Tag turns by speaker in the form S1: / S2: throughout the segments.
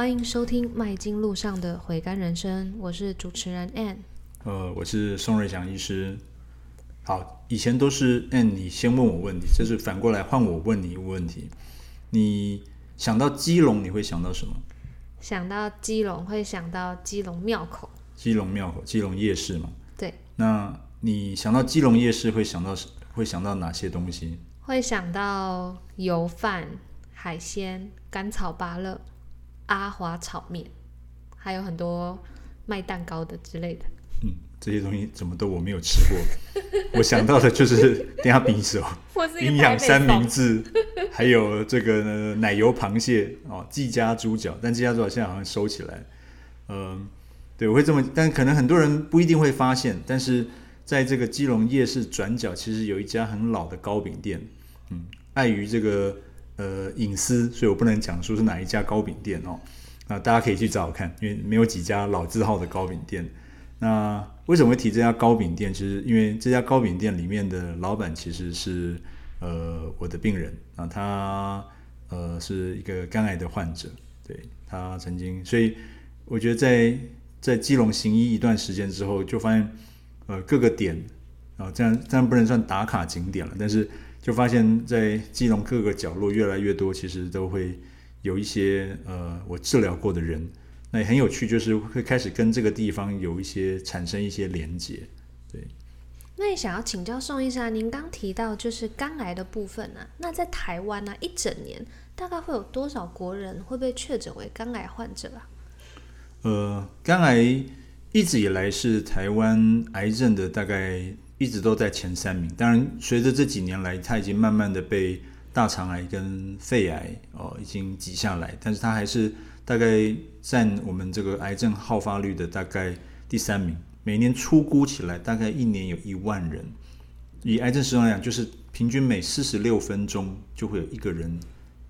S1: 欢迎收听《麦金路上的回甘人生》，我是主持人 Ann。
S2: 呃，我是宋瑞祥医师。好，以前都是 Ann，你先问我问题，这是反过来换我问你一个问题。你想到基隆，你会想到什么？
S1: 想到基隆，会想到基隆庙口。
S2: 基隆庙口，基隆夜市嘛。
S1: 对。
S2: 那你想到基隆夜市，会想到会想到哪些东西？
S1: 会想到油饭、海鲜、甘草芭乐、阿华炒面，还有很多卖蛋糕的之类的。
S2: 嗯，这些东西怎么都我没有吃过。我想到的就是等下比手、营养三明治，还有这个奶油螃蟹哦，季家猪脚，但季家猪脚现在好像收起来。嗯、呃，对，我会这么，但可能很多人不一定会发现，但是在这个基隆夜市转角，其实有一家很老的糕饼店。嗯，碍于这个呃隐私，所以我不能讲说是哪一家糕饼店哦。那大家可以去找找看，因为没有几家老字号的糕饼店。那为什么会提这家糕饼店？其实因为这家糕饼店里面的老板其实是呃我的病人啊，他呃是一个肝癌的患者，对，他曾经，所以我觉得在在基隆行医一段时间之后，就发现呃各个点啊，这样这样不能算打卡景点了，但是。就发现，在基隆各个角落，越来越多，其实都会有一些呃，我治疗过的人，那也很有趣，就是会开始跟这个地方有一些产生一些连结。对，
S1: 那也想要请教宋医生，您刚提到就是肝癌的部分呢、啊，那在台湾呢、啊，一整年大概会有多少国人会被确诊为肝癌患者啊？
S2: 呃，肝癌一直以来是台湾癌症的大概。一直都在前三名，当然随着这几年来，它已经慢慢的被大肠癌跟肺癌哦已经挤下来，但是它还是大概占我们这个癌症好发率的大概第三名。每年初估起来，大概一年有一万人，以癌症死亡来讲，就是平均每四十六分钟就会有一个人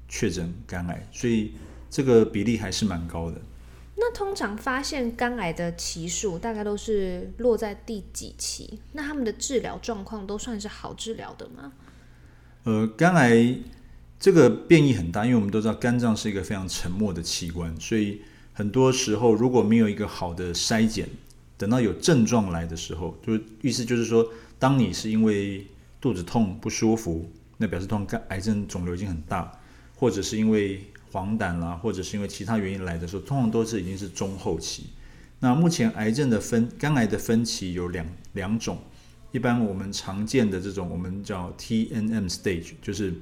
S2: 确诊肝癌，所以这个比例还是蛮高的。
S1: 那通常发现肝癌的期数大概都是落在第几期？那他们的治疗状况都算是好治疗的吗？
S2: 呃，肝癌这个变异很大，因为我们都知道肝脏是一个非常沉默的器官，所以很多时候如果没有一个好的筛检，等到有症状来的时候，就意思就是说，当你是因为肚子痛不舒服，那表示通常肝癌症肿瘤已经很大，或者是因为黄疸啦，或者是因为其他原因来的时候，通常都是已经是中后期。那目前癌症的分肝癌的分期有两两种，一般我们常见的这种我们叫 TNM stage，就是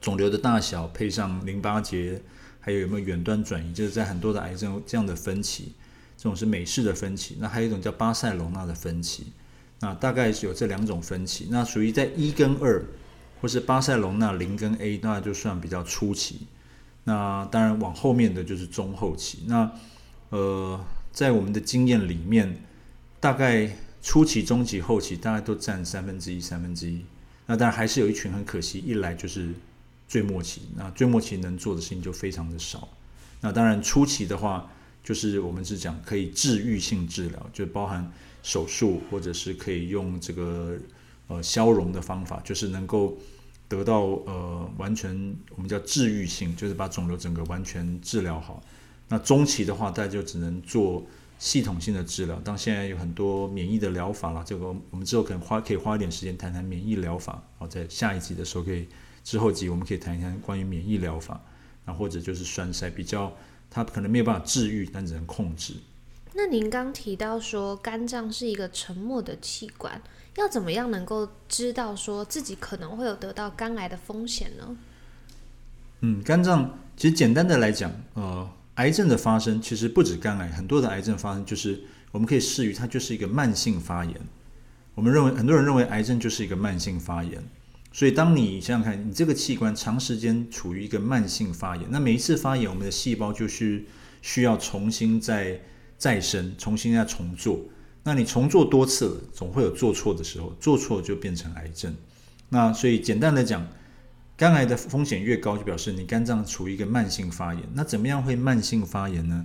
S2: 肿瘤的大小配上淋巴结，还有有没有远端转移，就是在很多的癌症这样的分期，这种是美式的分期。那还有一种叫巴塞隆纳的分期，那大概是有这两种分期。那属于在一跟二，或是巴塞隆纳零跟 A，那就算比较初期。那当然，往后面的就是中后期。那呃，在我们的经验里面，大概初期、中期、后期，大概都占三分之一、三分之一。那当然还是有一群很可惜，一来就是最末期。那最末期能做的事情就非常的少。那当然初期的话，就是我们是讲可以治愈性治疗，就包含手术或者是可以用这个呃消融的方法，就是能够。得到呃完全我们叫治愈性，就是把肿瘤整个完全治疗好。那中期的话，大家就只能做系统性的治疗。当现在有很多免疫的疗法了，这个我们之后可能花可以花一点时间谈谈免疫疗法。好，在下一集的时候可以之后集我们可以谈一谈关于免疫疗法。那或者就是栓塞，比较它可能没有办法治愈，但只能控制。
S1: 那您刚提到说肝脏是一个沉默的器官，要怎么样能够知道说自己可能会有得到肝癌的风险呢？
S2: 嗯，肝脏其实简单的来讲，呃，癌症的发生其实不止肝癌，很多的癌症发生就是我们可以视于它就是一个慢性发炎。我们认为很多人认为癌症就是一个慢性发炎，所以当你想想看，你这个器官长时间处于一个慢性发炎，那每一次发炎，我们的细胞就是需要重新再再生，重新再重做。那你重做多次，总会有做错的时候，做错就变成癌症。那所以简单来讲，肝癌的风险越高，就表示你肝脏处于一个慢性发炎。那怎么样会慢性发炎呢？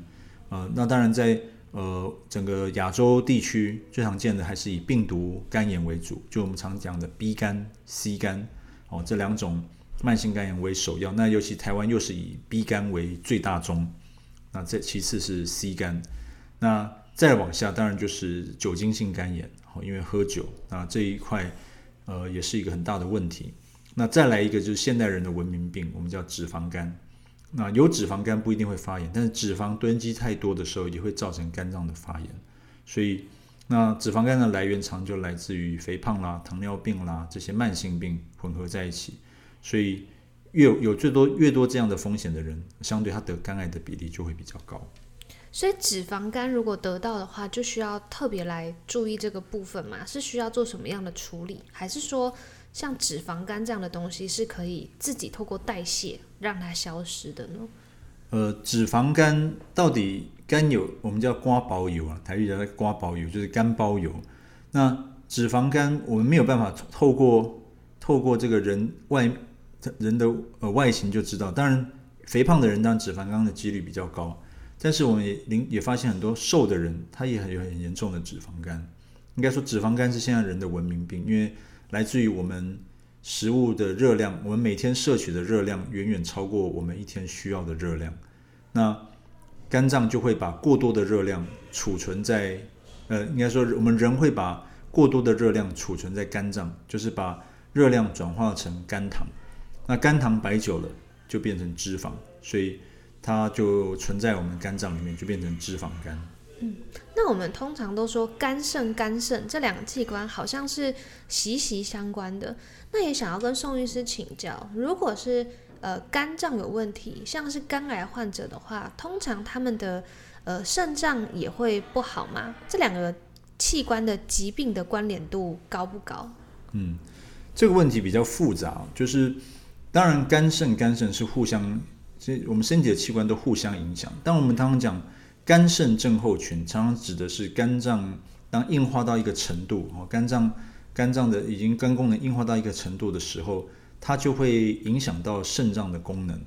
S2: 呃，那当然在呃整个亚洲地区最常见的还是以病毒肝炎为主，就我们常讲的 B 肝、C 肝哦，这两种慢性肝炎为首要。那尤其台湾又是以 B 肝为最大宗。那这其次是 C 肝，那再往下当然就是酒精性肝炎，因为喝酒，那这一块呃也是一个很大的问题。那再来一个就是现代人的文明病，我们叫脂肪肝。那有脂肪肝不一定会发炎，但是脂肪堆积太多的时候，也会造成肝脏的发炎。所以，那脂肪肝的来源常就来自于肥胖啦、糖尿病啦这些慢性病混合在一起。所以，越有最多越多这样的风险的人，相对他得肝癌的比例就会比较高。
S1: 所以，脂肪肝如果得到的话，就需要特别来注意这个部分嘛？是需要做什么样的处理，还是说？像脂肪肝这样的东西是可以自己透过代谢让它消失的呢？
S2: 呃，脂肪肝到底肝有我们叫瓜包油啊，台语叫瓜包油，就是肝包油。那脂肪肝我们没有办法透过透过这个人外人的呃外形就知道。当然，肥胖的人当然脂肪肝的几率比较高，但是我们也也发现很多瘦的人他也很有很严重的脂肪肝。应该说，脂肪肝是现在人的文明病，因为来自于我们食物的热量，我们每天摄取的热量远远超过我们一天需要的热量。那肝脏就会把过多的热量储存在，呃，应该说我们人会把过多的热量储存在肝脏，就是把热量转化成肝糖。那肝糖摆久了就变成脂肪，所以它就存在我们肝脏里面，就变成脂肪肝。
S1: 嗯，那我们通常都说肝肾肝肾这两个器官好像是息息相关的。那也想要跟宋医师请教，如果是呃肝脏有问题，像是肝癌患者的话，通常他们的呃肾脏也会不好吗？这两个器官的疾病的关联度高不高？
S2: 嗯，这个问题比较复杂，就是当然肝肾肝肾是互相，所以我们身体的器官都互相影响。但我们常常讲。肝肾症候群常常指的是肝脏当硬化到一个程度，哦，肝脏肝脏的已经肝功能硬化到一个程度的时候，它就会影响到肾脏的功能。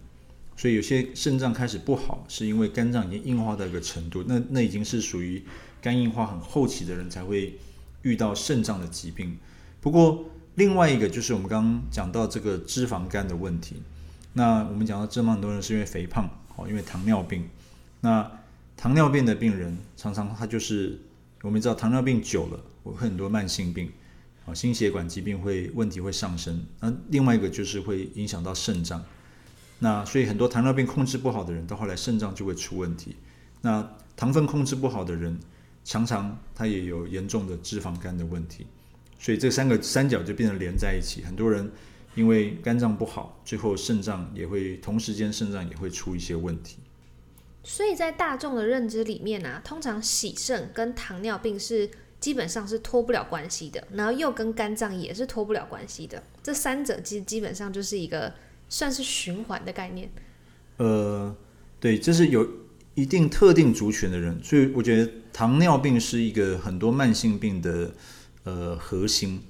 S2: 所以有些肾脏开始不好，是因为肝脏已经硬化到一个程度，那那已经是属于肝硬化很后期的人才会遇到肾脏的疾病。不过另外一个就是我们刚刚讲到这个脂肪肝的问题。那我们讲到这么，多人是因为肥胖，哦，因为糖尿病，那。糖尿病的病人常常他就是我们知道糖尿病久了会很多慢性病啊，心血管疾病会问题会上升。那另外一个就是会影响到肾脏。那所以很多糖尿病控制不好的人，到后来肾脏就会出问题。那糖分控制不好的人，常常他也有严重的脂肪肝的问题。所以这三个三角就变成连在一起。很多人因为肝脏不好，最后肾脏也会同时间肾脏也会出一些问题。
S1: 所以在大众的认知里面啊，通常洗肾跟糖尿病是基本上是脱不了关系的，然后又跟肝脏也是脱不了关系的。这三者其实基本上就是一个算是循环的概念。
S2: 呃，对，这是有一定特定族群的人，所以我觉得糖尿病是一个很多慢性病的呃核心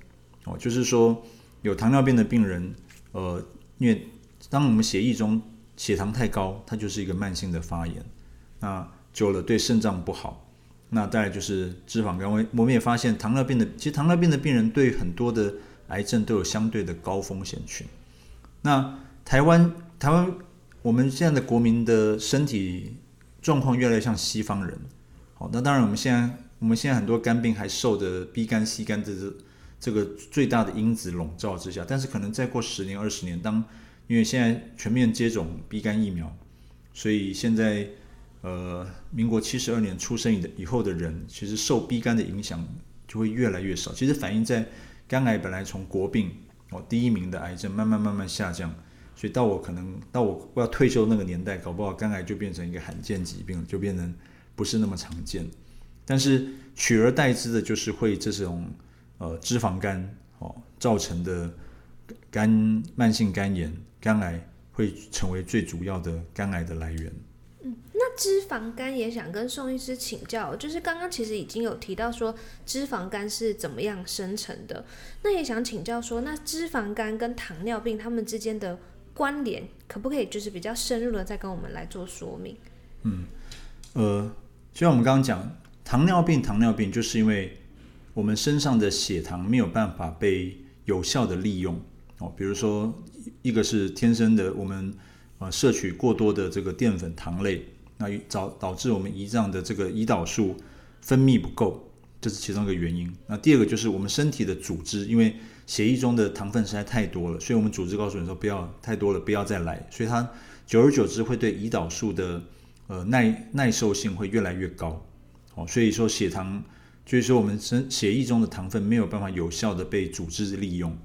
S2: 哦，就是说有糖尿病的病人，呃，因为当我们血液中血糖太高，它就是一个慢性的发炎，那久了对肾脏不好。那再来就是脂肪肝，我我们也发现糖尿病的，其实糖尿病的病人对很多的癌症都有相对的高风险群。那台湾台湾我们现在的国民的身体状况越来越像西方人。好，那当然我们现在我们现在很多肝病还受的 B 肝 C 肝这这这个最大的因子笼罩之下，但是可能再过十年二十年，当因为现在全面接种 B 肝疫苗，所以现在呃，民国七十二年出生以的以后的人，其实受 B 肝的影响就会越来越少。其实反映在肝癌本来从国病哦第一名的癌症，慢慢慢慢下降，所以到我可能到我要退休那个年代，搞不好肝癌就变成一个罕见疾病，就变成不是那么常见。但是取而代之的就是会这种呃脂肪肝哦造成的肝慢性肝炎。肝癌会成为最主要的肝癌的来源。
S1: 嗯，那脂肪肝也想跟宋医师请教，就是刚刚其实已经有提到说脂肪肝是怎么样生成的，那也想请教说，那脂肪肝跟糖尿病他们之间的关联，可不可以就是比较深入的再跟我们来做说明？
S2: 嗯，呃，就像我们刚刚讲，糖尿病，糖尿病就是因为我们身上的血糖没有办法被有效的利用哦，比如说。一个是天生的，我们呃摄取过多的这个淀粉糖类那导导致我们胰脏的这个胰岛素分泌不够，这是其中一个原因。那第二个就是我们身体的组织，因为血液中的糖分实在太多了，所以我们组织告诉你说不要太多了，不要再来，所以它久而久之会对胰岛素的呃耐耐受性会越来越高。哦，所以说血糖就是说我们身血液中的糖分没有办法有效的被组织利用，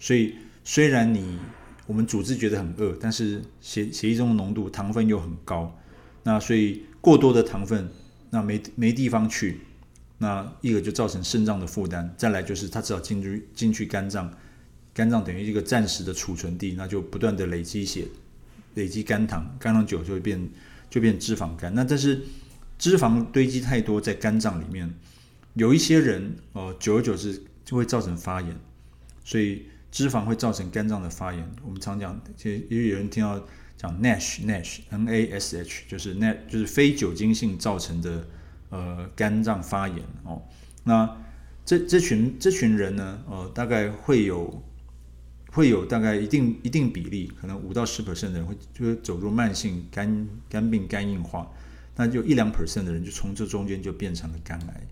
S2: 所以虽然你我们组织觉得很饿，但是血血液中的浓度糖分又很高，那所以过多的糖分那没没地方去，那一个就造成肾脏的负担，再来就是它只要进去进去肝脏，肝脏等于一个暂时的储存地，那就不断的累积血，累积肝糖，肝糖久就会变就变脂肪肝，那但是。脂肪堆积太多在肝脏里面，有一些人呃，久而久之就会造成发炎，所以脂肪会造成肝脏的发炎。我们常讲，其实也有人听到讲 NASH，NASH，N A S H，就是 N 就是非酒精性造成的呃肝脏发炎哦。那这这群这群人呢，呃，大概会有会有大概一定一定比例，可能五到十 percent 的人会就会走入慢性肝肝病、肝硬化。那就一两 percent 的人就从这中间就变成了肝癌。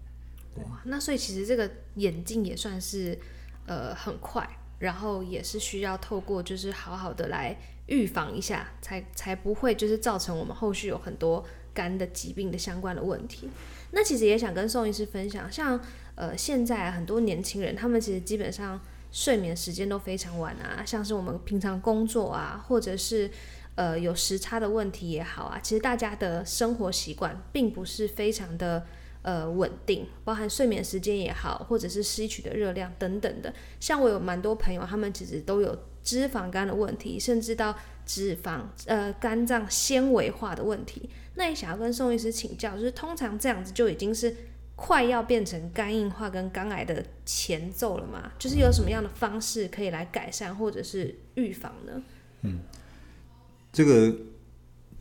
S1: 那所以其实这个眼镜也算是呃很快，然后也是需要透过就是好好的来预防一下，才才不会就是造成我们后续有很多肝的疾病的相关的问题。那其实也想跟宋医师分享，像呃现在很多年轻人，他们其实基本上睡眠时间都非常晚啊，像是我们平常工作啊，或者是。呃，有时差的问题也好啊，其实大家的生活习惯并不是非常的呃稳定，包含睡眠时间也好，或者是吸取的热量等等的。像我有蛮多朋友，他们其实都有脂肪肝的问题，甚至到脂肪呃肝脏纤维化的问题。那也想要跟宋医师请教，就是通常这样子就已经是快要变成肝硬化跟肝癌的前奏了吗？就是有什么样的方式可以来改善或者是预防呢？嗯。
S2: 这个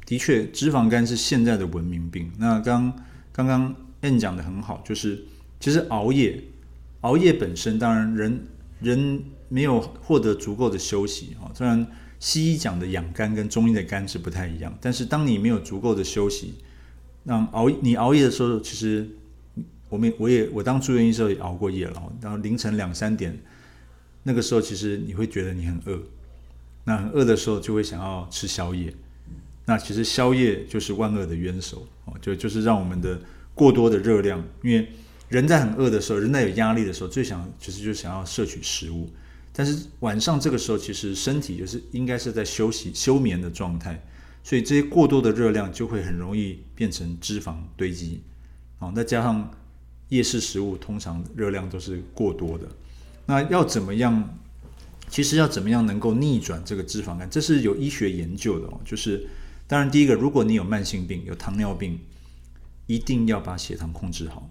S2: 的确，脂肪肝是现在的文明病。那刚刚刚 N 讲的很好，就是其实熬夜，熬夜本身当然人人没有获得足够的休息啊。虽然西医讲的养肝跟中医的肝是不太一样，但是当你没有足够的休息，那熬你熬夜的时候，其实我们我也我当住院医生也熬过夜了，然后凌晨两三点那个时候，其实你会觉得你很饿。那很饿的时候就会想要吃宵夜，那其实宵夜就是万恶的冤首哦，就就是让我们的过多的热量，因为人在很饿的时候，人在有压力的时候，最想其实就想要摄取食物，但是晚上这个时候其实身体就是应该是在休息休眠的状态，所以这些过多的热量就会很容易变成脂肪堆积，哦，再加上夜市食物通常热量都是过多的，那要怎么样？其实要怎么样能够逆转这个脂肪肝，这是有医学研究的哦。就是，当然第一个，如果你有慢性病，有糖尿病，一定要把血糖控制好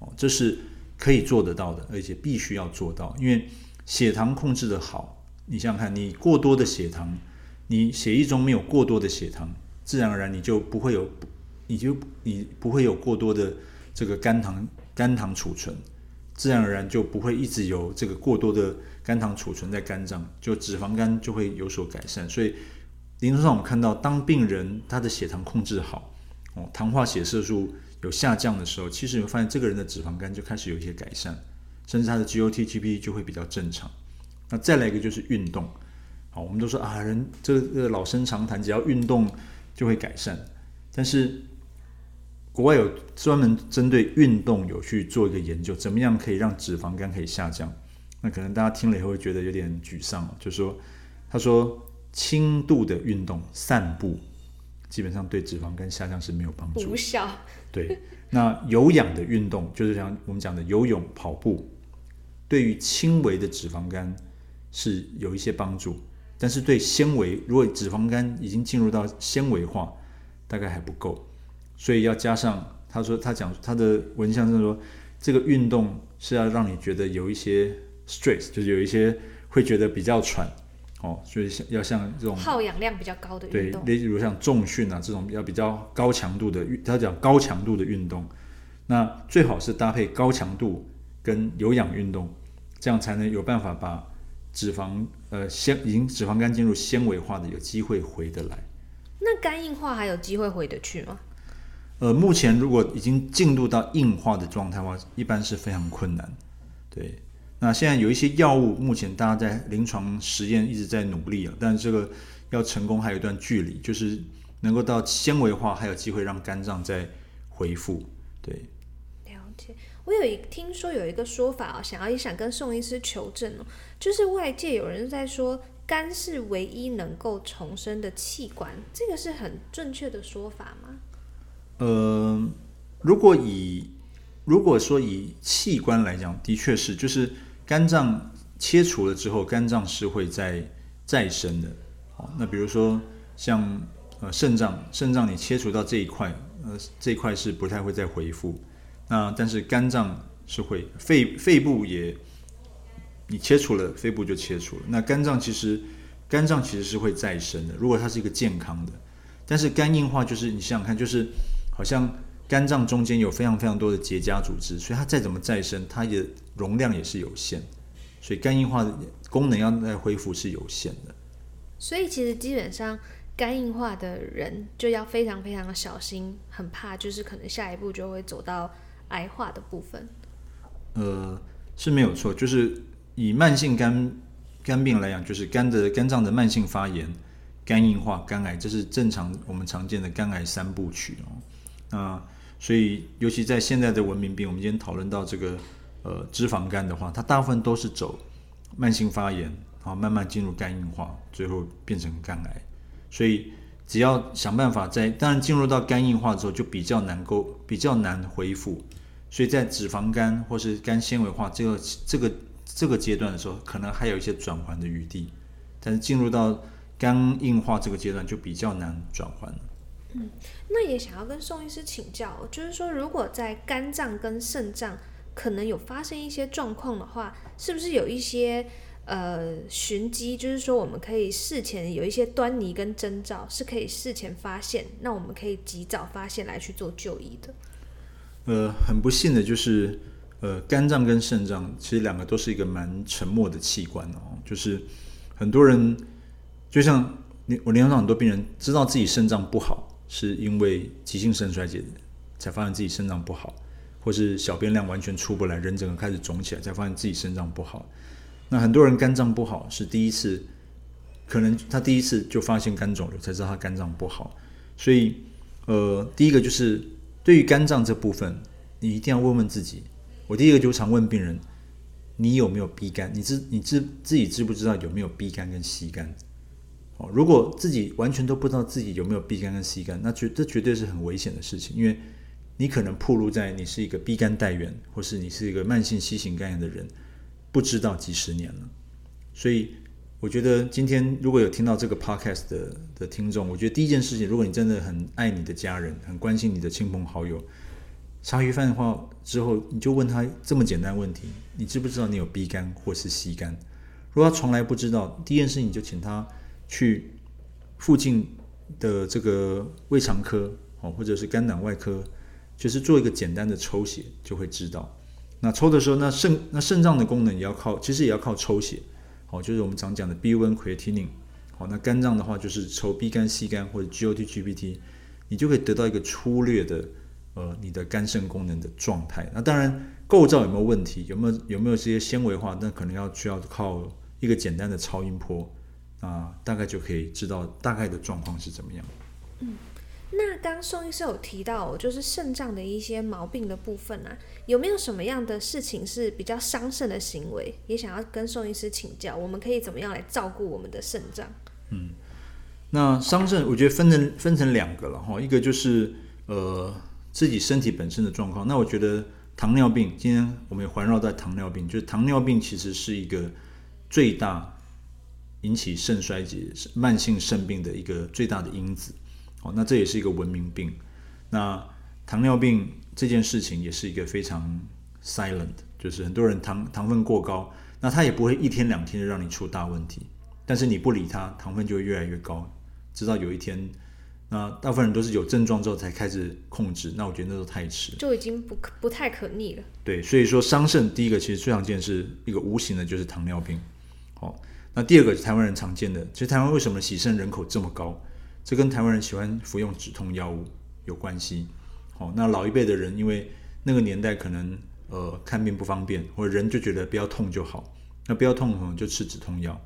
S2: 哦，这是可以做得到的，而且必须要做到。因为血糖控制得好，你想想看，你过多的血糖，你血液中没有过多的血糖，自然而然你就不会有，你就你不会有过多的这个肝糖肝糖储存，自然而然就不会一直有这个过多的。肝糖储存在肝脏，就脂肪肝就会有所改善。所以，临床上我们看到，当病人他的血糖控制好，哦，糖化血色素有下降的时候，其实你会发现这个人的脂肪肝就开始有一些改善，甚至他的 GOT、GP 就会比较正常。那再来一个就是运动，好，我们都说啊，人这个老生常谈，只要运动就会改善。但是国外有专门针对运动有去做一个研究，怎么样可以让脂肪肝可以下降？那可能大家听了以后会觉得有点沮丧，就说，他说轻度的运动，散步，基本上对脂肪肝下降是没有帮助，
S1: 无效。
S2: 对，那有氧的运动，就是像我们讲的游泳、跑步，对于轻微的脂肪肝是有一些帮助，但是对纤维，如果脂肪肝已经进入到纤维化，大概还不够，所以要加上他说他讲他的文章是说，这个运动是要让你觉得有一些。stress 就是有一些会觉得比较喘哦，所以像要像这种
S1: 耗氧量比较高的运动，
S2: 对，例如像重训啊这种要比较高强度的运，他讲高强度的运动，那最好是搭配高强度跟有氧运动，这样才能有办法把脂肪呃纤已经脂肪肝进入纤维化的有机会回得来。
S1: 那肝硬化还有机会回得去吗？
S2: 呃，目前如果已经进入到硬化的状态的话，一般是非常困难。对，那现在有一些药物，目前大家在临床实验一直在努力啊，但是这个要成功还有一段距离，就是能够到纤维化，还有机会让肝脏再恢复。对，
S1: 了解。我有一听说有一个说法啊，想要也想跟宋医师求证哦，就是外界有人在说肝是唯一能够重生的器官，这个是很正确的说法吗？
S2: 呃，如果以如果说以器官来讲，的确是，就是肝脏切除了之后，肝脏是会再再生的。好，那比如说像呃肾脏，肾脏你切除到这一块，呃这一块是不太会再恢复。那但是肝脏是会，肺肺部也，你切除了肺部就切除了。那肝脏其实肝脏其实是会再生的，如果它是一个健康的。但是肝硬化就是你想想看，就是好像肝脏中间有非常非常多的结痂组织，所以它再怎么再生，它的容量也是有限。所以肝硬化的功能要再恢复是有限的。
S1: 所以其实基本上肝硬化的人就要非常非常的小心，很怕就是可能下一步就会走到。癌化的部分，
S2: 呃，是没有错，就是以慢性肝肝病来讲，就是肝的肝脏的慢性发炎、肝硬化、肝癌，这是正常我们常见的肝癌三部曲哦。那所以，尤其在现在的文明病，我们今天讨论到这个呃脂肪肝的话，它大部分都是走慢性发炎，然后慢慢进入肝硬化，最后变成肝癌。所以，只要想办法在，当然进入到肝硬化之后，就比较难够比较难恢复。所以在脂肪肝或是肝纤维化这个这个这个阶段的时候，可能还有一些转圜的余地，但是进入到肝硬化这个阶段就比较难转圜了。
S1: 嗯，那也想要跟宋医师请教，就是说如果在肝脏跟肾脏可能有发生一些状况的话，是不是有一些呃寻机，就是说我们可以事前有一些端倪跟征兆，是可以事前发现，那我们可以及早发现来去做就医的。
S2: 呃，很不幸的就是，呃，肝脏跟肾脏其实两个都是一个蛮沉默的器官哦。就是很多人，就像我临床上很多病人知道自己肾脏不好，是因为急性肾衰竭才发现自己肾脏不好，或是小便量完全出不来，人整个开始肿起来才发现自己肾脏不好。那很多人肝脏不好是第一次，可能他第一次就发现肝肿瘤才知道他肝脏不好。所以，呃，第一个就是。对于肝脏这部分，你一定要问问自己。我第一个就常问病人：你有没有 B 肝？你知你知自己知不知道有没有 B 肝跟 C 肝？哦，如果自己完全都不知道自己有没有 B 肝跟 C 肝，那绝这绝对是很危险的事情，因为你可能暴露在你是一个 B 肝带源，或是你是一个慢性 C 型肝炎的人，不知道几十年了。所以。我觉得今天如果有听到这个 podcast 的的听众，我觉得第一件事情，如果你真的很爱你的家人，很关心你的亲朋好友，茶余饭后之后，你就问他这么简单问题：你知不知道你有 B 肝或是 C 肝？如果他从来不知道，第一件事情就请他去附近的这个胃肠科哦，或者是肝胆外科，就是做一个简单的抽血，就会知道。那抽的时候，那肾那肾脏的功能也要靠，其实也要靠抽血。好，就是我们常讲的 BUN creatinine。好，那肝脏的话就是抽 B 肝、C 肝或者 GOT、GPT，你就可以得到一个粗略的呃你的肝肾功能的状态。那当然构造有没有问题，有没有有没有这些纤维化，那可能要需要靠一个简单的超音波啊，大概就可以知道大概的状况是怎么样。
S1: 嗯。那刚宋医师有提到，就是肾脏的一些毛病的部分啊，有没有什么样的事情是比较伤肾的行为？也想要跟宋医师请教，我们可以怎么样来照顾我们的肾脏？
S2: 嗯，那伤肾我觉得分成分成两个了哈，一个就是呃自己身体本身的状况。那我觉得糖尿病，今天我们也环绕在糖尿病，就是糖尿病其实是一个最大引起肾衰竭、慢性肾病的一个最大的因子。哦，那这也是一个文明病。那糖尿病这件事情也是一个非常 silent，就是很多人糖糖分过高，那他也不会一天两天就让你出大问题，但是你不理他，糖分就会越来越高，直到有一天，那大部分人都是有症状之后才开始控制，那我觉得那都太迟，
S1: 就已经不不太可逆了。
S2: 对，所以说伤肾第一个其实最常见是一个无形的，就是糖尿病。好，那第二个是台湾人常见的，其实台湾为什么洗肾人口这么高？这跟台湾人喜欢服用止痛药物有关系，哦，那老一辈的人因为那个年代可能呃看病不方便，或者人就觉得不要痛就好，那不要痛可能就吃止痛药。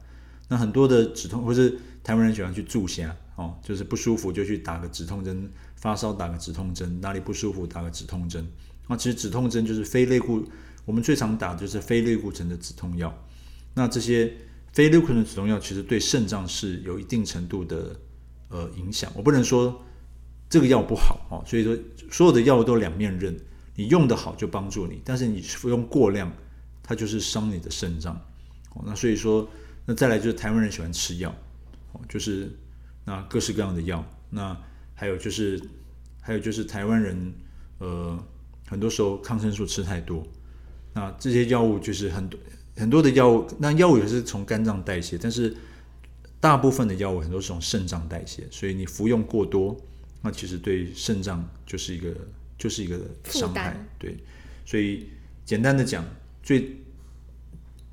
S2: 那很多的止痛，或是台湾人喜欢去注下哦，就是不舒服就去打个止痛针，发烧打个止痛针，哪里不舒服打个止痛针。那其实止痛针就是非类固，我们最常打就是非类固醇的止痛药。那这些非类固醇止痛药其实对肾脏是有一定程度的呃影响。我不能说这个药不好哦，所以说所有的药物都两面刃，你用得好就帮助你，但是你服用过量，它就是伤你的肾脏。哦，那所以说。那再来就是台湾人喜欢吃药，哦，就是那各式各样的药。那还有就是，还有就是台湾人，呃，很多时候抗生素吃太多。那这些药物就是很多很多的药物，那药物也是从肝脏代谢，但是大部分的药物很多是从肾脏代谢，所以你服用过多，那其实对肾脏就是一个就是一个伤害。对，所以简单的讲，最。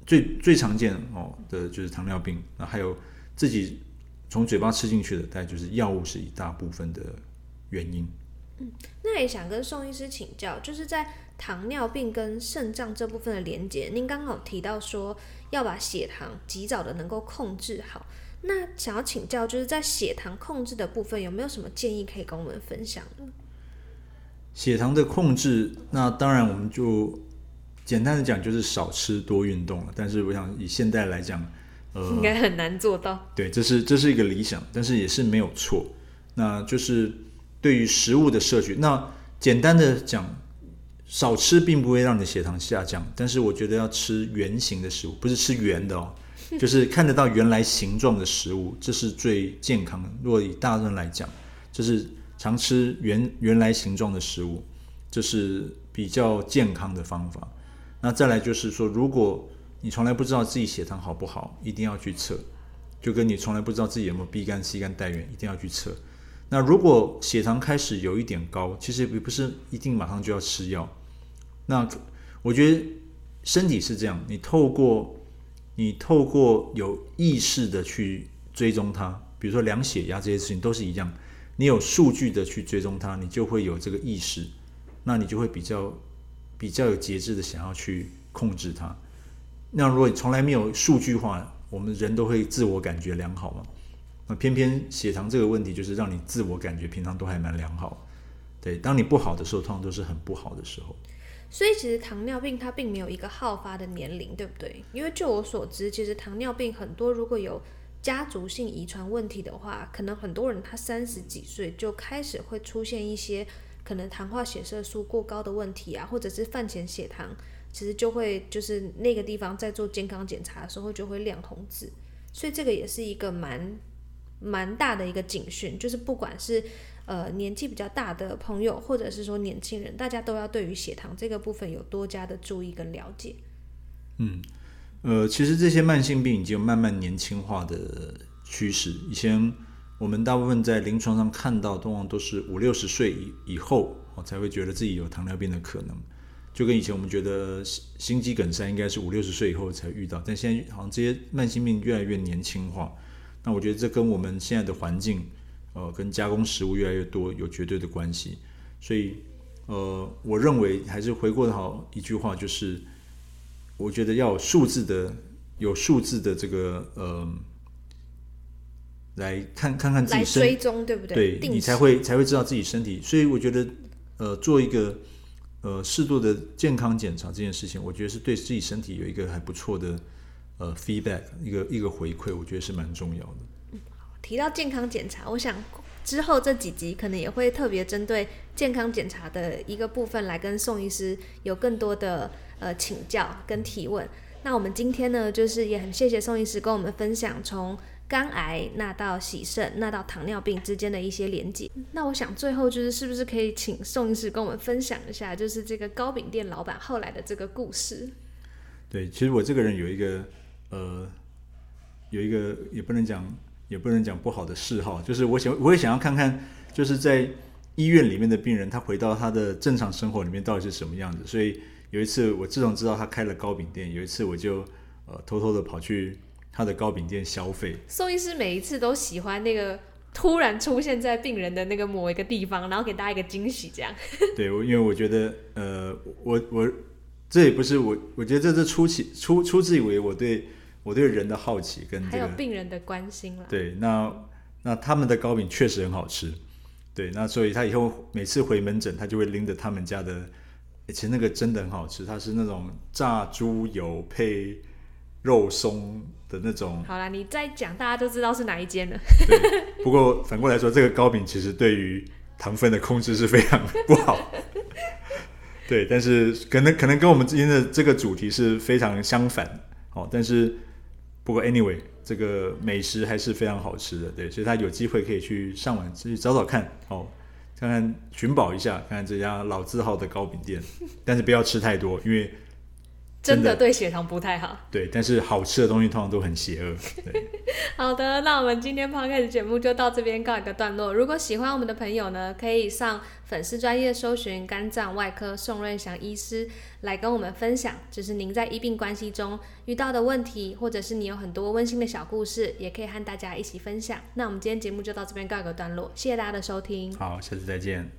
S2: 最最常见哦的就是糖尿病，那还有自己从嘴巴吃进去的，大概就是药物是一大部分的原因。
S1: 嗯，那也想跟宋医师请教，就是在糖尿病跟肾脏这部分的连接，您刚好提到说要把血糖及早的能够控制好，那想要请教，就是在血糖控制的部分，有没有什么建议可以跟我们分享呢？
S2: 血糖的控制，那当然我们就。简单的讲就是少吃多运动了，但是我想以现代来讲，呃，
S1: 应该很难做到。
S2: 对，这是这是一个理想，但是也是没有错。那就是对于食物的摄取，那简单的讲，少吃并不会让你的血糖下降，但是我觉得要吃圆形的食物，不是吃圆的哦，就是看得到原来形状的食物，这是最健康的。若以大人来讲，就是常吃原原来形状的食物，这是比较健康的方法。那再来就是说，如果你从来不知道自己血糖好不好，一定要去测，就跟你从来不知道自己有没有 B 肝、C 肝带原，一定要去测。那如果血糖开始有一点高，其实也不是一定马上就要吃药。那我觉得身体是这样，你透过你透过有意识的去追踪它，比如说量血压这些事情都是一样，你有数据的去追踪它，你就会有这个意识，那你就会比较。比较有节制的想要去控制它，那如果你从来没有数据化，我们人都会自我感觉良好嘛？那偏偏血糖这个问题就是让你自我感觉平常都还蛮良好，对，当你不好的时候，通常都是很不好的时候。
S1: 所以其实糖尿病它并没有一个好发的年龄，对不对？因为就我所知，其实糖尿病很多如果有家族性遗传问题的话，可能很多人他三十几岁就开始会出现一些。可能糖化血色素过高的问题啊，或者是饭前血糖，其实就会就是那个地方在做健康检查的时候就会亮红字，所以这个也是一个蛮蛮大的一个警讯，就是不管是呃年纪比较大的朋友，或者是说年轻人，大家都要对于血糖这个部分有多加的注意跟了解。
S2: 嗯，呃，其实这些慢性病已经有慢慢年轻化的趋势，以前。我们大部分在临床上看到，通常都是五六十岁以以后，哦，才会觉得自己有糖尿病的可能。就跟以前我们觉得心肌梗塞应该是五六十岁以后才遇到，但现在好像这些慢性病越来越年轻化。那我觉得这跟我们现在的环境，呃，跟加工食物越来越多有绝对的关系。所以，呃，我认为还是回过头一句话，就是我觉得要有数字的，有数字的这个，呃。来看看看自己身，
S1: 追踪对不对？
S2: 对，你才会才会知道自己身体。所以我觉得，呃，做一个呃适度的健康检查这件事情，我觉得是对自己身体有一个还不错的呃 feedback，一个一个回馈，我觉得是蛮重要的。
S1: 提到健康检查，我想之后这几集可能也会特别针对健康检查的一个部分来跟宋医师有更多的呃请教跟提问。那我们今天呢，就是也很谢谢宋医师跟我们分享从。肝癌，那到洗肾，那到糖尿病之间的一些连结。那我想最后就是，是不是可以请宋医师跟我们分享一下，就是这个糕饼店老板后来的这个故事？
S2: 对，其实我这个人有一个呃，有一个也不能讲，也不能讲不好的嗜好，就是我想，我也想要看看，就是在医院里面的病人，他回到他的正常生活里面到底是什么样子。所以有一次，我自从知道他开了糕饼店，有一次我就呃偷偷的跑去。他的糕饼店消费，
S1: 宋医师每一次都喜欢那个突然出现在病人的那个某一个地方，然后给大家一个惊喜，这样。
S2: 对，我因为我觉得，呃，我我这也不是我，我觉得这是初期出出自以为我对我对人的好奇跟这个、
S1: 还有病人的关心了。
S2: 对，那那他们的糕饼确实很好吃。对，那所以他以后每次回门诊，他就会拎着他们家的，其实那个真的很好吃，它是那种炸猪油配肉松的那种。
S1: 好啦，你再讲，大家都知道是哪一间了。
S2: 对，不过反过来说，这个糕饼其实对于糖分的控制是非常不好。对，但是可能可能跟我们今天的这个主题是非常相反。哦，但是不过 anyway。这个美食还是非常好吃的，对，所以他有机会可以去上网去找找看，哦，看看寻宝一下，看看这家老字号的糕饼店，但是不要吃太多，因为。
S1: 真的对血糖不太好。
S2: 对，但是好吃的东西通常都很邪恶。
S1: 好的，那我们今天 podcast 节目就到这边告一个段落。如果喜欢我们的朋友呢，可以上粉丝专业搜寻肝脏外科宋瑞祥医师来跟我们分享，就是您在医病关系中遇到的问题，或者是你有很多温馨的小故事，也可以和大家一起分享。那我们今天节目就到这边告一个段落，谢谢大家的收听。
S2: 好，下次再见。